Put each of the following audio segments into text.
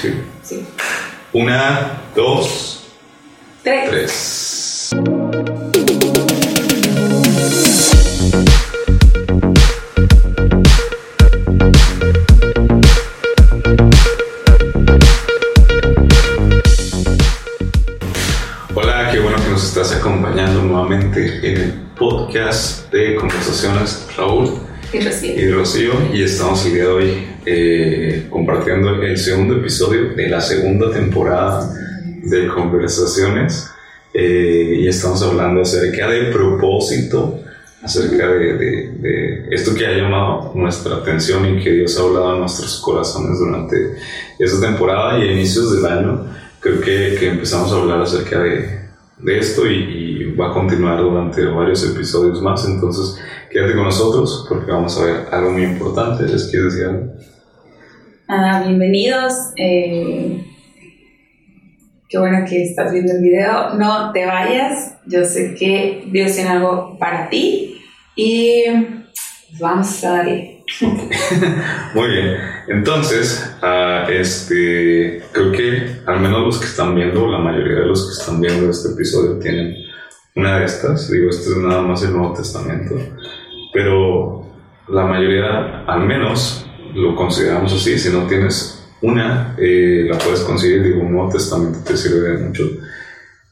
Sí. Sí. Una, dos, Tres. tres. Rocío y estamos el día de hoy eh, compartiendo el segundo episodio de la segunda temporada de conversaciones eh, y estamos hablando acerca del propósito, acerca de, de- de esto que ha llamado nuestra atención y que Dios ha hablado a nuestros corazones durante esta temporada y a inicios del año. Creo que, que empezamos a hablar acerca de, de esto y, y va a continuar durante varios episodios más. Entonces, quédate con nosotros porque vamos a ver algo muy importante. ¿Les quieres decir algo? Ah, bienvenidos. eh, qué bueno que estás viendo el video. No te vayas. Yo sé que Dios tiene algo para ti. Y vamos a darle. Muy bien. Entonces, ah, este, creo que al menos los que están viendo, la mayoría de los que están viendo este episodio tienen una de estas. Digo, este es nada más el Nuevo Testamento. Pero la mayoría, al menos, lo consideramos así. Si no tienes una, eh, la puedes conseguir. Digo, un Nuevo Testamento te sirve de mucho.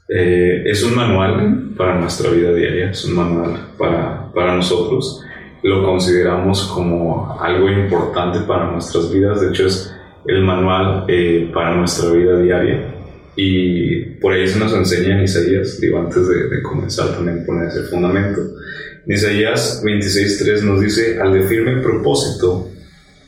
Eh, es un manual para nuestra vida diaria, es un manual para, para nosotros. Lo consideramos como algo importante para nuestras vidas. De hecho, es el manual eh, para nuestra vida diaria. Y por ahí se nos enseña en Isaías, digo, antes de, de comenzar también poner ese fundamento. En Isaías 26.3 nos dice, al de firme propósito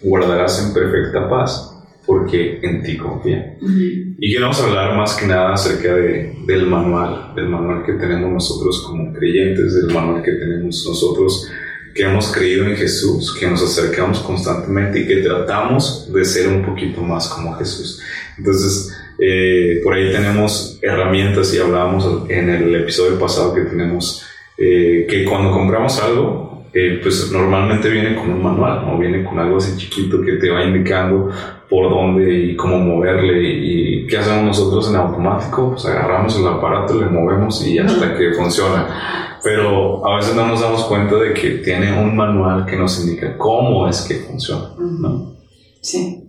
guardarás en perfecta paz, porque en ti confía. Y queremos hablar más que nada acerca de, del manual, del manual que tenemos nosotros como creyentes, del manual que tenemos nosotros que hemos creído en Jesús, que nos acercamos constantemente y que tratamos de ser un poquito más como Jesús. Entonces, eh, por ahí tenemos herramientas y hablábamos en el episodio pasado que tenemos eh, que cuando compramos algo, eh, pues normalmente viene con un manual, ¿no? Viene con algo así chiquito que te va indicando por dónde y cómo moverle y qué hacemos nosotros en automático, pues agarramos el aparato, le movemos y hasta que funciona. Pero a veces no nos damos cuenta de que tiene un manual que nos indica cómo es que funciona, ¿no? Sí.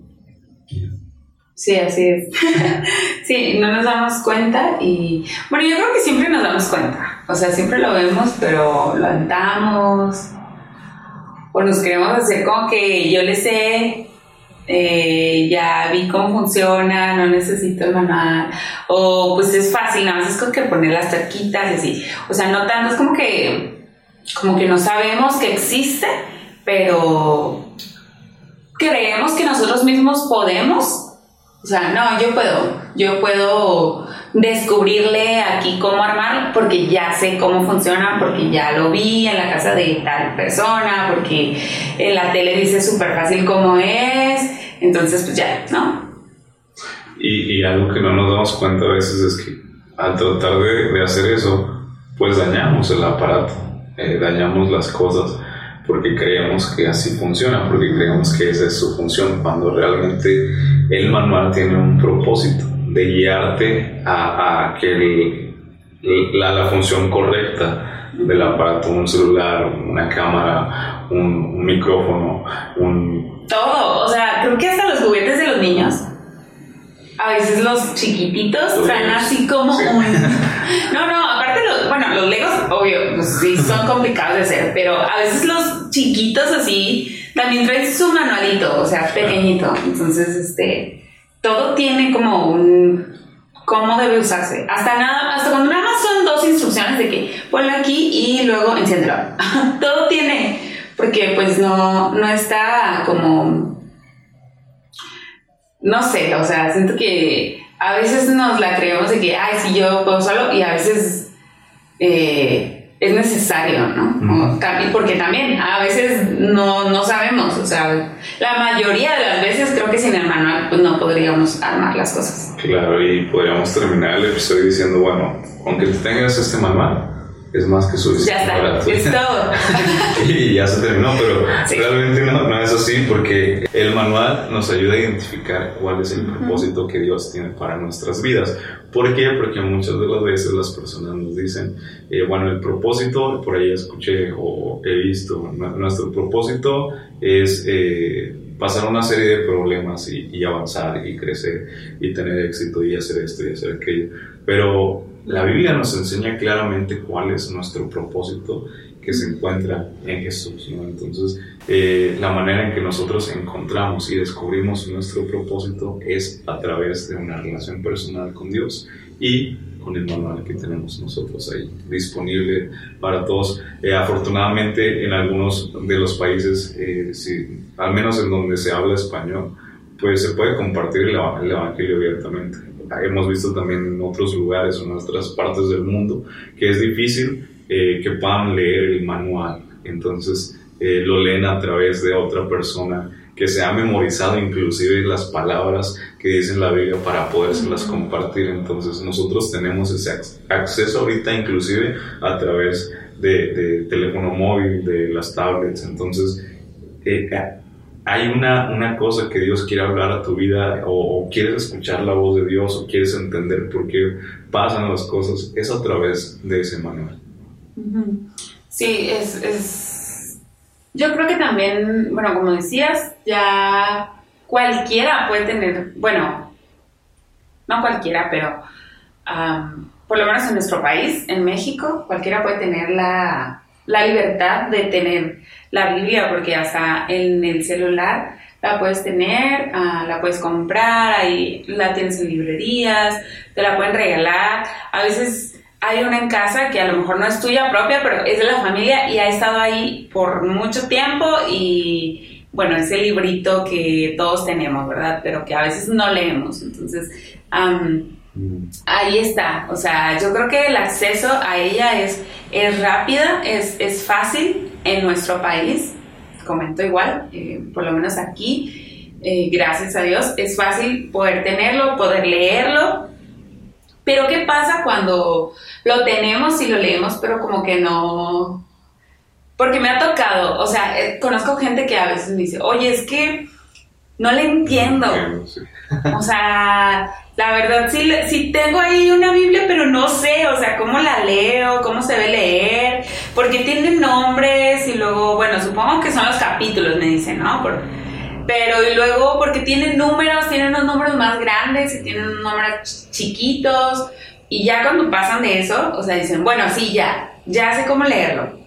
Sí, así es. sí, no nos damos cuenta y bueno, yo creo que siempre nos damos cuenta. O sea, siempre lo vemos, pero lo aventamos o nos queremos hacer como que yo le sé, eh, ya vi cómo funciona, no necesito el manual, o pues es fácil, nada más es como que poner las cerquitas y así. O sea, no tanto, es como que, como que no sabemos que existe, pero creemos que nosotros mismos podemos. O sea, no, yo puedo, yo puedo descubrirle aquí cómo armar porque ya sé cómo funciona, porque ya lo vi en la casa de tal persona, porque en la tele dice súper fácil cómo es, entonces pues ya, ¿no? Y, y algo que no nos damos cuenta a veces es que al tratar de, de hacer eso, pues dañamos el aparato, eh, dañamos las cosas porque creemos que así funciona, porque creemos que esa es su función, cuando realmente el manual tiene un propósito de guiarte a, a que el- la, la función correcta del aparato, un celular, una cámara, un, un micrófono, un... Todo, o sea, creo que hasta los juguetes de los niños. A veces los chiquititos traen así como Sí. un... No, no, bueno, los legos, obvio, pues sí son complicados de hacer, pero a veces los chiquitos así también traen su manualito, o sea, pequeñito. Entonces, este, todo tiene como un cómo debe usarse. Hasta nada, hasta cuando nada más son dos instrucciones de que ponlo aquí y luego enciéndelo. todo tiene, porque pues no, no está como no sé, o sea, siento que a veces nos la creemos de que, ay, sí, yo puedo solo, y a veces eh, es necesario, ¿no? O también- porque también a veces no, no sabemos, o sea, la mayoría de las veces creo que sin el manual pues, no podríamos armar las cosas. Claro, y podríamos terminar el episodio diciendo, bueno, aunque tú tengas este manual, es más que suficiente. Ya está, es todo. y ya se terminó, pero realmente no, no es así porque el manual nos ayuda a identificar cuál es el propósito que Dios tiene para nuestras vidas. ¿Por qué? Porque muchas de las veces las personas nos dicen, eh, bueno, el propósito, por ahí escuché o he visto, nuestro propósito es... Eh, pasar una serie de problemas y, y, avanzar y crecer y tener éxito y hacer esto y hacer aquello. Pero la Biblia nos enseña claramente cuál es nuestro propósito que se encuentra en Jesús. Entonces, eh, la manera en que nosotros encontramos y descubrimos nuestro propósito es a través de una relación personal con Dios y con el manual que tenemos nosotros ahí disponible para todos. Eh, afortunadamente, en algunos de los países, eh, al menos en donde se habla español, pues se puede compartir el, el Evangelio abiertamente hemos visto también en otros lugares o en otras partes del mundo que es difícil eh, que puedan leer el manual. Entonces eh, lo leen a través de otra persona que se ha memorizado inclusive las palabras que dicen la Biblia para podérselas compartir. Entonces nosotros tenemos ese acceso ahorita inclusive a través de, de teléfono móvil, de las tablets. Entonces eh, hay una, una cosa que Dios quiere hablar a tu vida o, quieres escuchar la voz de Dios o quieres entender por qué pasan las cosas, es a través de ese manual. Sí, es, es... Yo creo que también, bueno, como decías, ya cualquiera puede tener, bueno, no cualquiera, pero por lo menos en nuestro país, en México, cualquiera puede tener la, la libertad de tener la Biblia, porque hasta en el celular la puedes tener, ah, la puedes comprar, ahí la tienes en librerías, te la pueden regalar. A veces hay una en casa que a lo mejor no es tuya propia, pero es de la familia y ha estado ahí por mucho tiempo y bueno, ese librito que todos tenemos, ¿verdad? Pero que a veces no leemos. Entonces, ahí está. O sea, yo creo que el acceso a ella es, es rápida, es, es fácil en nuestro país. Comento igual, eh, por lo menos aquí, eh, gracias a Dios, es fácil poder tenerlo, poder leerlo. Pero ¿qué pasa cuando lo tenemos y lo leemos, pero como que no... Porque me ha tocado, o sea, eh, conozco gente que a veces me dice, oye, es que no le entiendo. O sea, la verdad sí, sí tengo ahí una Biblia, pero no sé, o sea, cómo la leo, cómo se ve leer, porque tiene nombres y luego, bueno, supongo que son los capítulos, me dicen, ¿no? pero y luego porque tienen números, tienen unos números más grandes y tienen unos números chiquitos, y ya cuando pasan de eso, o sea, dicen, bueno, sí, ya, ya sé cómo leerlo.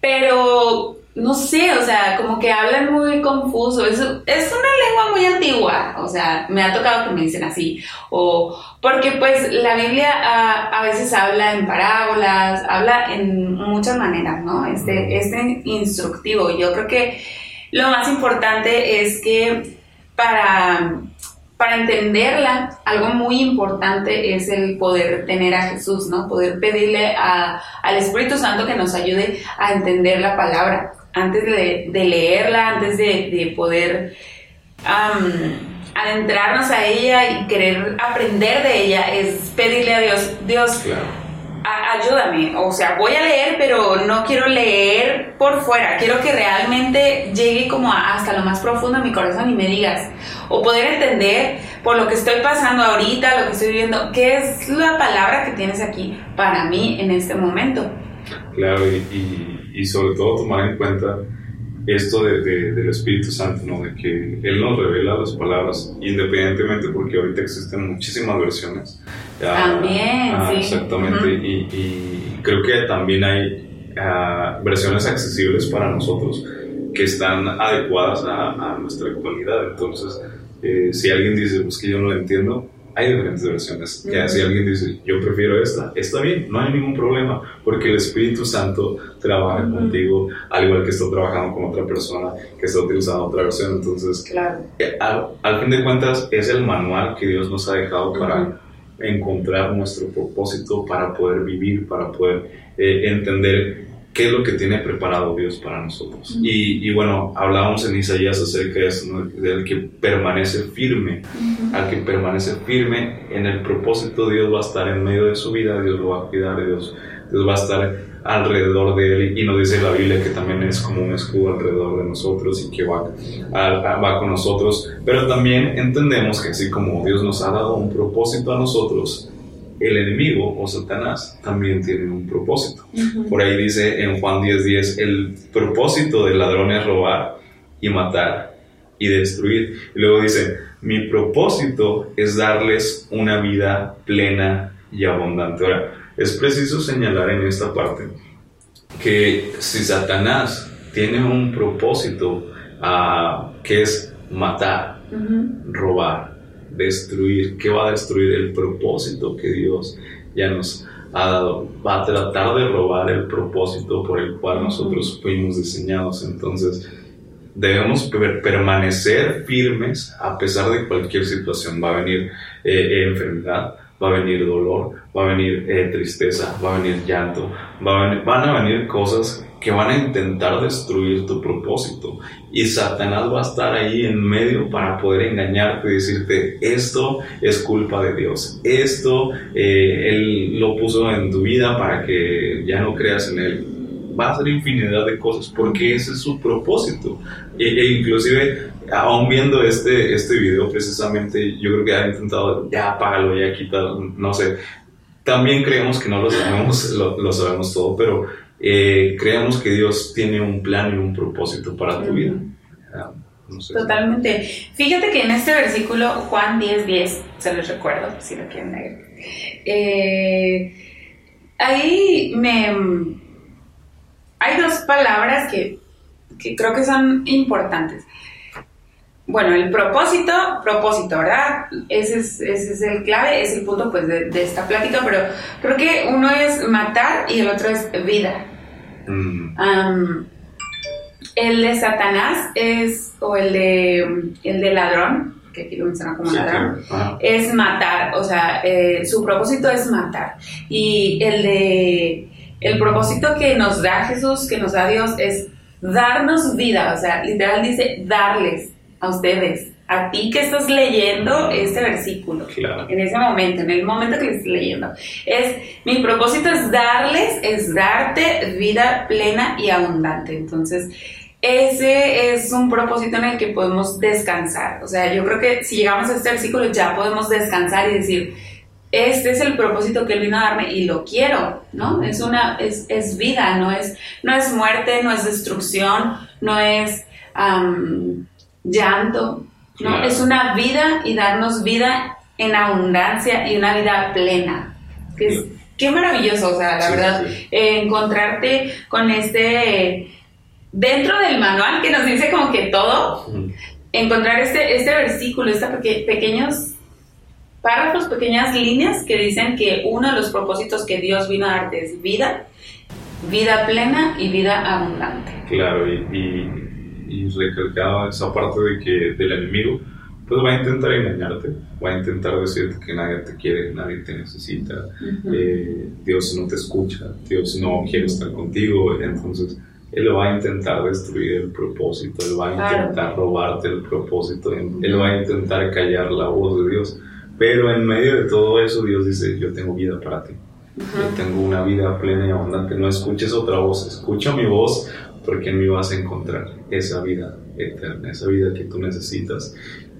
Pero no sé, o sea, como que hablan muy confuso. Es, es una lengua muy antigua, o sea, me ha tocado que me dicen así. O porque pues la Biblia a, veces habla en parábolas, habla en muchas maneras, ¿no? Este, este instructivo. Yo creo que lo más importante es que para para entenderla, algo muy importante es el poder tener a Jesús, ¿no? Poder pedirle al Espíritu Santo que nos ayude a entender la palabra antes de, leerla, antes de, poder adentrarnos a ella y querer aprender de ella, es pedirle a Dios, Dios, ayúdame, o sea, voy a leer, pero no quiero leer por fuera, quiero que realmente llegue como hasta lo más profundo de mi corazón y me digas, o poder entender por lo que estoy pasando ahorita, lo que estoy viviendo, qué es la palabra que tienes aquí para mí en este momento. Claro, y y sobre todo tomar en cuenta esto de, del Espíritu Santo, ¿no? de que Él nos revela las palabras, independientemente porque ahorita existen muchísimas versiones. También, ah, sí. Exactamente, y, creo que también hay ah, versiones accesibles para nosotros que están adecuadas a, nuestra actualidad. Entonces, eh, si alguien dice, pues que yo no lo entiendo, hay diferentes versiones. Que si alguien dice, yo prefiero esta, está bien, no hay ningún problema, porque el Espíritu Santo trabaja contigo, al igual que está trabajando con otra persona que está utilizando otra versión. Entonces, claro. Eh, al, fin de cuentas, es el manual que Dios nos ha dejado para encontrar nuestro propósito, para poder vivir, para poder eh, entender qué es lo que tiene preparado Dios para nosotros. y, bueno, hablábamos en Isaías acerca de eso, del que permanece firme, al que permanece firme en el propósito, Dios va a estar en medio de su vida, Dios lo va a cuidar, Dios Dios va a estar alrededor de él. Y nos dice la Biblia que también es como un escudo alrededor de nosotros y que va, va con nosotros, pero también entendemos que así como Dios nos ha dado un propósito a nosotros, el enemigo o Satanás también tiene un propósito. Por ahí dice en Juan 10:10, 10, el propósito del ladrón es robar y matar y destruir. Y luego dice, mi propósito es darles una vida plena y abundante. Ahora, es preciso señalar en esta parte que si Satanás tiene un propósito uh, que es matar, robar, destruir, ¿qué va a destruir? El propósito que Dios ya nos ha dado. Va a tratar de robar el propósito por el cual nosotros fuimos diseñados. Entonces, debemos permanecer firmes a pesar de cualquier situación. Va a venir eh, enfermedad, va a venir dolor, va a venir eh, tristeza, va a venir llanto, van a venir cosas que van a intentar destruir tu propósito. Y Satanás va a estar ahí en medio para poder engañarte y decirte, esto es culpa de Dios, esto eh, Él lo puso en tu vida para que ya no creas en Él. Va a hacer infinidad de cosas porque ese es su propósito. E, e inclusive aún viendo este, este video precisamente, yo creo que ha intentado, ya apágalo, ya quítalo, no sé. También creemos que no lo sabemos, lo, sabemos todo, pero eh, creemos que Dios tiene un plan y un propósito para tu vida. Ah, Totalmente. Fíjate que en este versículo, Juan 10, 10, se los recuerdo, si lo quieren leer. Eh, ahí me... Hay dos palabras que, que creo que son importantes bueno, el propósito, propósito, ¿verdad? Ese es, ese es el clave, es el punto pues de, esta plática, pero creo que uno es matar y el otro es vida. Mm. el de Satanás es, o el de, el de ladrón, que aquí lo menciona como ladrón, es matar, o sea, eh, su propósito es matar. Y el de, el propósito que nos da Jesús, que nos da Dios, es darnos vida, o sea, literal dice darles a ustedes, a ti que estás leyendo este versículo, en ese momento, en el momento que lo estás leyendo. Es, mi propósito es darles, es darte vida plena y abundante. Entonces, ese es un propósito en el que podemos descansar. O sea, yo creo que si llegamos a este versículo ya podemos descansar y decir, este es el propósito que él vino a darme y lo quiero, ¿no? Es una, es, es vida, no es, no es muerte, no es destrucción, no es llanto, ¿no? Es una vida y darnos vida en abundancia y una vida plena. Que qué maravilloso, o sea, la verdad, encontrarte con este, dentro del manual que nos dice como que todo, encontrar este, este versículo, estos pequeños párrafos, pequeñas líneas que dicen que uno de los propósitos que Dios vino a darte es vida, vida plena y vida abundante. Claro, y y recalcaba esa parte de que del enemigo, pues va a intentar engañarte, va a intentar decirte que nadie te quiere, nadie te necesita, eh, Dios no te escucha, Dios no quiere estar contigo, entonces Él va a intentar destruir el propósito, Él va a intentar robarte el propósito, Él va a intentar callar la voz de Dios, pero en medio de todo eso Dios dice, yo tengo vida para ti. Yo tengo una vida plena y abundante. No escuches otra voz, escucha mi voz porque en mí vas a encontrar esa vida eterna, esa vida que tú necesitas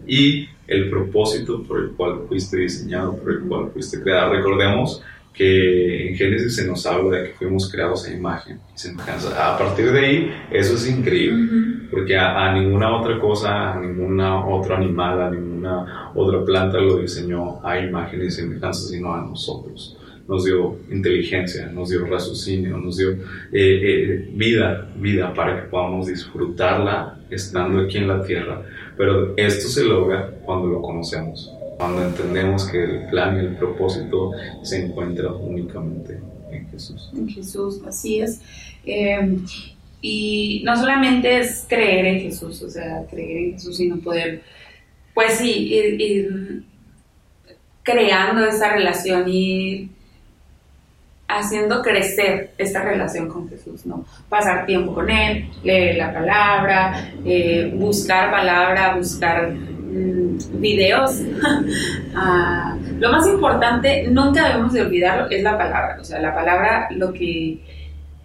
y el propósito por el cual fuiste diseñado, por el cual fuiste creado. Recordemos que en Génesis se nos habla de que fuimos creados a imagen y semejanza. A partir de ahí, eso es increíble, porque a, ninguna otra cosa, a ninguna otro animal, a ninguna otra planta lo diseñó a imagen y semejanza, sino a nosotros nos dio inteligencia, nos dio raciocinio, nos dio eh, eh, vida, vida para que podamos disfrutarla estando aquí en la tierra. Pero esto se logra cuando lo conocemos, cuando entendemos que el plan y el propósito se encuentran únicamente en Jesús. En Jesús, así es. Em, y no solamente es creer en Jesús, o sea, creer en Jesús, sino poder, pues sí, ir, ir creando esa relación, ir haciendo crecer esta relación con Jesús, ¿no? Pasar tiempo con Él, leer la palabra, eh, buscar palabra, buscar mm, videos, ah, lo más importante, nunca debemos de olvidarlo, es la palabra. O sea, la palabra, lo que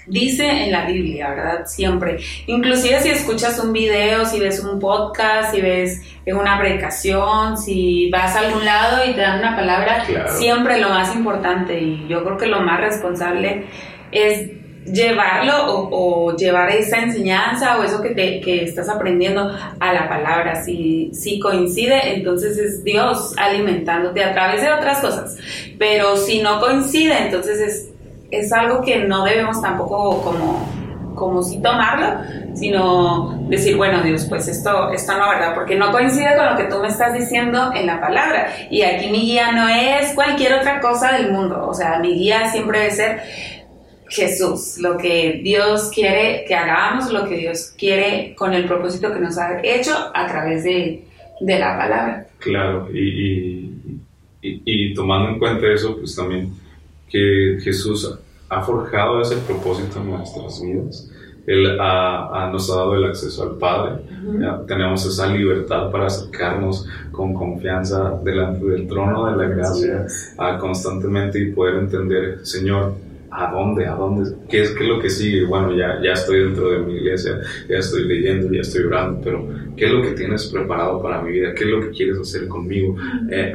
dice en la Biblia, ¿verdad? Siempre. Inclusive si escuchas un video, si ves un podcast, si ves una predicación, si vas a algún lado y te dan una palabra, siempre lo más importante y yo creo que lo más responsable es llevarlo o, llevar esa enseñanza o eso que, te, que estás aprendiendo a la palabra. Si, si coincide, entonces es Dios alimentándote a través de otras cosas. Pero si no coincide, entonces es, es algo que no debemos tampoco como como si tomarlo, sino decir, bueno, Dios, pues esto, esto no, ¿verdad? Porque no coincide con lo que tú me estás diciendo en la palabra. Y aquí mi guía no es cualquier otra cosa del mundo. O sea, mi guía siempre debe ser Jesús, lo que Dios quiere que hagamos, lo que Dios quiere con el propósito que nos ha hecho a través de, la palabra. Claro, y, y, tomando en cuenta eso, pues también que Jesús ha forjado ese propósito en nuestras vidas. Él ha, nos ha dado el acceso al Padre. tenemos esa libertad para acercarnos con confianza delante del trono de la gracia constantemente y poder entender, Señor, ¿A dónde? ¿A dónde? ¿Qué es, qué es lo que sigue? Bueno, ya, ya estoy dentro de mi iglesia, ya estoy leyendo, ya estoy orando, pero ¿qué es lo que tienes preparado para mi vida? ¿Qué es lo que quieres hacer conmigo? Eh,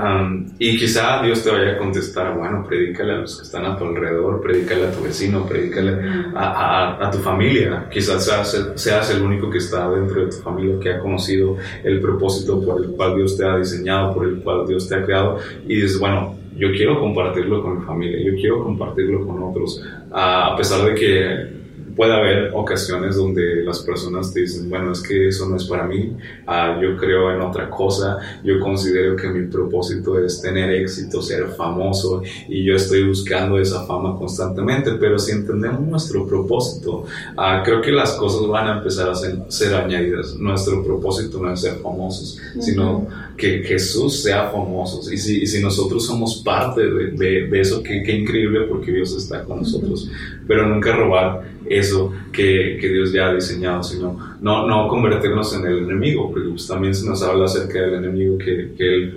y quizá Dios te vaya a contestar, bueno, predícale a los que están a tu alrededor, predícale a tu vecino, predícale a, a, a tu familia. Quizás seas, seas el único que está dentro de tu familia que ha conocido el propósito por el cual Dios te ha diseñado, por el cual Dios te ha creado, y dices, bueno, yo quiero compartirlo con mi familia, yo quiero compartirlo con otros, a pesar de que puede haber ocasiones donde las personas te dicen, bueno, es que eso no es para mí, ah, yo creo en otra cosa, yo considero que mi propósito es tener éxito, ser famoso y yo estoy buscando esa fama constantemente, pero si entendemos nuestro propósito, ah, creo que las cosas van a empezar a ser, añadidas. Nuestro propósito no es ser famosos, sino que Jesús sea famoso. Y si, si nosotros somos parte de, de, eso, qué, increíble porque Dios está con nosotros, pero nunca robar eso que, que, Dios ya ha diseñado, sino no, no convertirnos en el enemigo, porque pues también se nos habla acerca del enemigo que, que él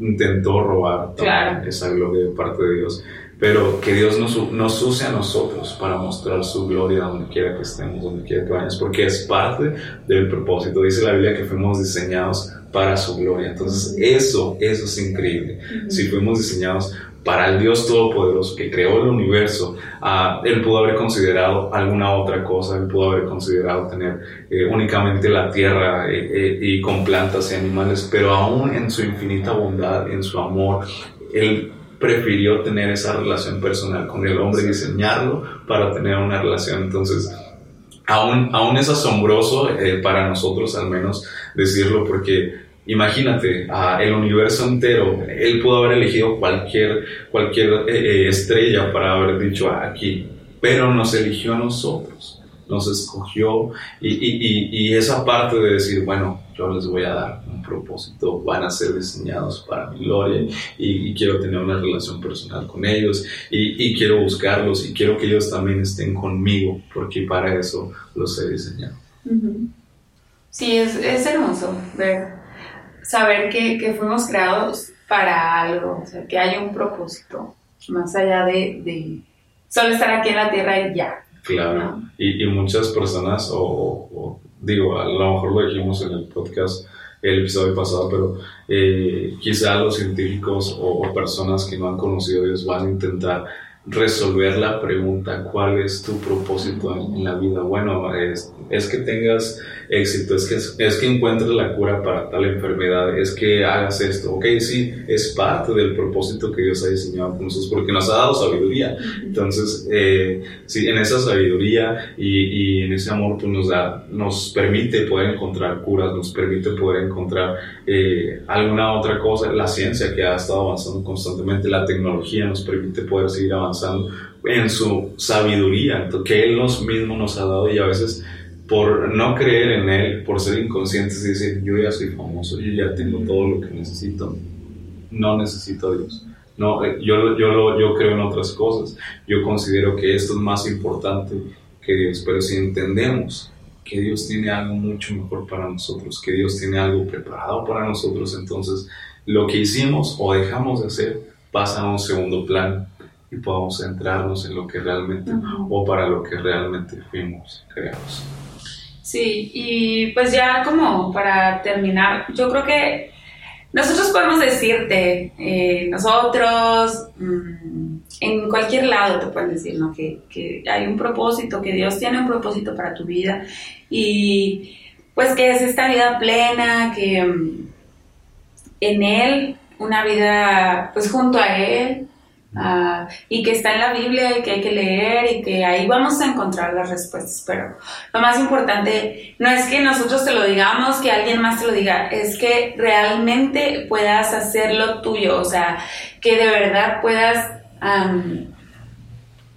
intentó robar esa gloria de parte de Dios. Pero que Dios nos, nos use a nosotros para mostrar su gloria donde quiera que estemos, donde quiera que vayamos, porque es parte del propósito. Dice la Biblia que fuimos diseñados para su gloria. Entonces, eso, eso es increíble. Si fuimos diseñados para el Dios Todopoderoso que creó el universo, uh, Él pudo haber considerado alguna otra cosa, Él pudo haber considerado tener eh, únicamente la tierra eh, eh, y con plantas y animales, pero aún en su infinita bondad, en su amor, Él prefirió tener esa relación personal con el hombre y diseñarlo para tener una relación. Entonces, aún, aún es asombroso para nosotros al menos decirlo porque Imagínate, el universo entero, él pudo haber elegido cualquier, cualquier eh, eh, estrella para haber dicho ah, aquí, pero nos eligió a nosotros, nos escogió. Y, y, y, esa parte de decir, bueno, yo les voy a dar un propósito, van a ser diseñados para mi gloria y, quiero tener una relación personal con ellos y, quiero buscarlos y quiero que ellos también estén conmigo porque para eso los he diseñado. Sí, es, es hermoso ver saber que, que, fuimos creados para algo, o sea, que hay un propósito, más allá de, de solo estar aquí en la tierra y ya. Claro, y, y, muchas personas, o, digo, a lo mejor lo dijimos en el podcast, el episodio pasado, pero eh, quizá los científicos o, o, personas que no han conocido a Dios van a intentar resolver la pregunta, ¿cuál es tu propósito en, la vida? Bueno, es, es que tengas éxito, es que, es que encuentres la cura para tal enfermedad, es que hagas esto. Ok, sí, es parte del propósito que Dios ha diseñado con nosotros porque nos ha dado sabiduría. Entonces, eh, sí, en esa sabiduría y, y, en ese amor pues nos, da, nos permite poder encontrar curas, nos permite poder encontrar eh, alguna otra cosa. La ciencia que ha estado avanzando constantemente, la tecnología nos permite poder seguir avanzando en su sabiduría que Él nos mismo nos ha dado y a veces por no creer en Él, por ser inconscientes y decir, yo ya soy famoso, yo ya tengo todo lo que necesito, no necesito a Dios. No, eh, yo, yo, yo creo en otras cosas. Yo considero que esto es más importante que Dios. Pero si entendemos que Dios tiene algo mucho mejor para nosotros, que Dios tiene algo preparado para nosotros, entonces lo que hicimos o dejamos de hacer pasa a un segundo plan y podamos centrarnos en lo que realmente o para lo que realmente fuimos creados. Sí, y pues ya como para terminar, yo creo que nosotros podemos decirte, eh, nosotros, mm, en cualquier lado te pueden decir, ¿no? Que, que, hay un propósito, que Dios tiene un propósito para tu vida y pues que es esta vida plena, que mm, en Él, una vida pues junto a Él, Ah, y que está en la Biblia y que hay que leer y que ahí vamos a encontrar las respuestas. Pero lo más importante no es que nosotros te lo digamos, que alguien más te lo diga, es que realmente puedas hacerlo tuyo, o sea, que de verdad puedas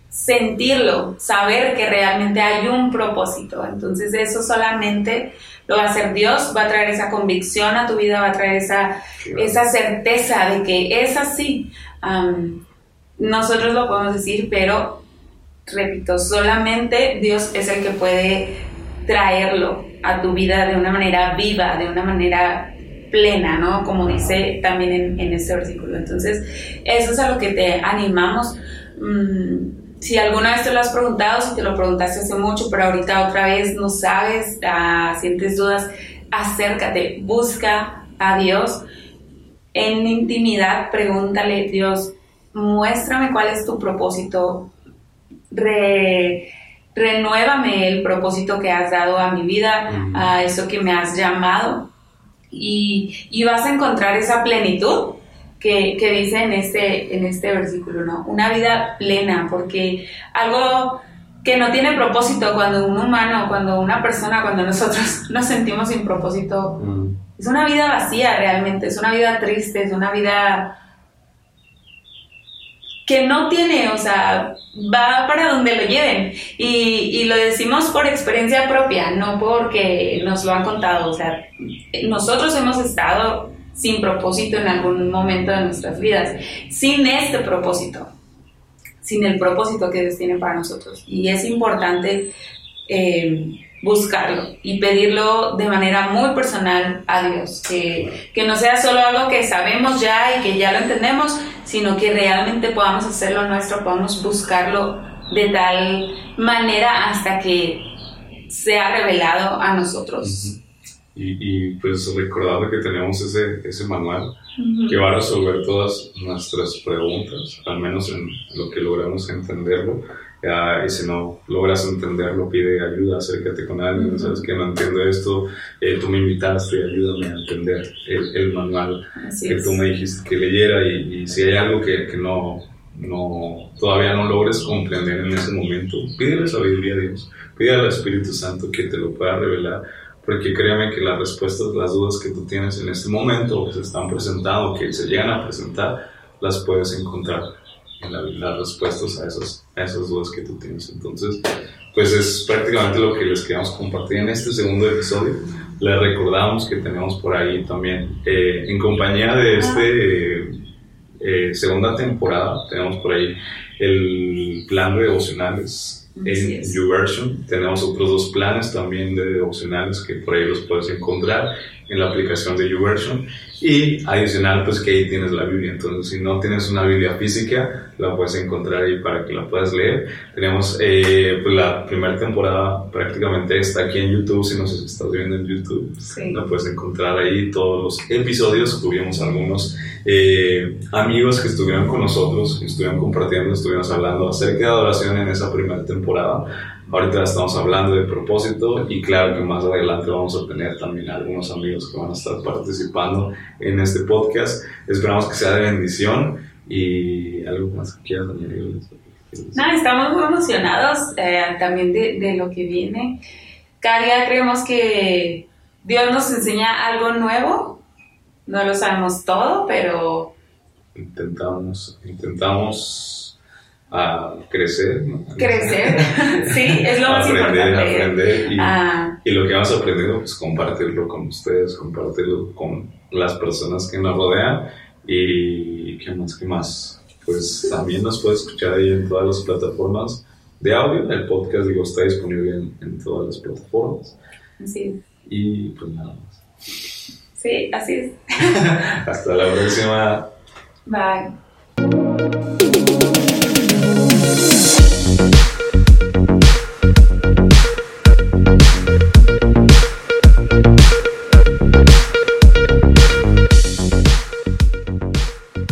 sentirlo, saber que realmente hay un propósito. Entonces eso solamente lo va a hacer Dios, va a traer esa convicción a tu vida, va a traer esa, esa certeza de que es así nosotros lo podemos decir, pero repito, solamente Dios es el que puede traerlo a tu vida de una manera viva, de una manera plena, ¿no? Como dice también en, en este versículo. Entonces, eso es a lo que te animamos. Mm, si alguna vez te lo has preguntado, si te lo preguntaste hace mucho, pero ahorita otra vez no sabes, ah, sientes dudas, acércate, busca a Dios. En intimidad, pregúntale, Dios, muéstrame cuál es tu propósito, renuévame el propósito que has dado a mi vida, a eso que me has llamado, y, vas a encontrar esa plenitud que, dice en este, en este versículo, ¿no? Una vida plena, porque algo que no tiene propósito cuando un humano, cuando una persona, cuando nosotros nos sentimos sin propósito, es una vida vacía realmente, es una vida triste, es una vida que no tiene, o sea, va para donde lo lleven. Y, lo decimos por experiencia propia, no porque nos lo han contado. O sea, nosotros hemos estado sin propósito en algún momento de nuestras vidas, sin este propósito, sin el propósito que Dios tiene para nosotros. Y es importante eh, buscarlo y pedirlo de manera muy personal a Dios, que, que no sea solo algo que sabemos ya y que ya lo entendemos, sino que realmente podamos hacerlo nuestro, podamos buscarlo de tal manera hasta que sea revelado a nosotros. y, y, pues recordando que tenemos ese, ese manual que va a resolver todas nuestras preguntas, al menos en lo que logramos entenderlo y si no logras entenderlo, pide ayuda, acércate con alguien, sabes que no entiendo esto, eh, tú me invitaste, ayúdame a entender el, el manual que tú me dijiste que leyera y, si hay algo que, que, no, no, todavía no logres comprender en ese momento, pídele sabiduría a Dios, pide al Espíritu Santo que te lo pueda revelar, porque créeme que las respuestas, las dudas que tú tienes en este momento, que se están presentando, que se llegan a presentar, las puedes encontrar en las respuestas a esas, a esas dudas que tú tienes. Entonces, pues es prácticamente lo que les queremos compartir en este segundo episodio. Les recordamos que tenemos por ahí también, eh, en compañía de este eh, segunda temporada, tenemos por ahí el plan de devocionales en YouVersion. Tenemos otros dos planes también de devocionales que por ahí los puedes encontrar en la aplicación de YouVersion. Y adicional, pues que ahí tienes la Biblia. Entonces, si no tienes una Biblia física, la puedes encontrar ahí para que la puedas leer. Tenemos eh, pues la primera temporada prácticamente está aquí en YouTube. Si nos estás viendo en YouTube, la puedes encontrar ahí todos los episodios. Tuvimos algunos eh, amigos que estuvieron con nosotros, que estuvieron compartiendo, estuvimos hablando acerca de adoración en esa primera temporada. Ahorita estamos hablando de propósito y claro que más adelante vamos a tener también algunos amigos que van a estar participando en este podcast. Esperamos que sea de bendición y algo más que quieras añadir. No, estamos muy emocionados eh, también de, de, lo que viene. Cada día creemos que Dios nos enseña algo nuevo. No lo sabemos todo, pero... Intentamos, intentamos a crecer. Crecer, sí, es lo más aprender, importante. Aprender y, ah. y, lo que hemos aprendido, pues compartirlo con ustedes, compartirlo con las personas que nos rodean y qué más, qué más. Pues también nos puede escuchar ahí en todas las plataformas de audio. El podcast, digo, está disponible en, en todas las plataformas. Así es. Y pues nada más. Sí, así es. Hasta la próxima. Bye.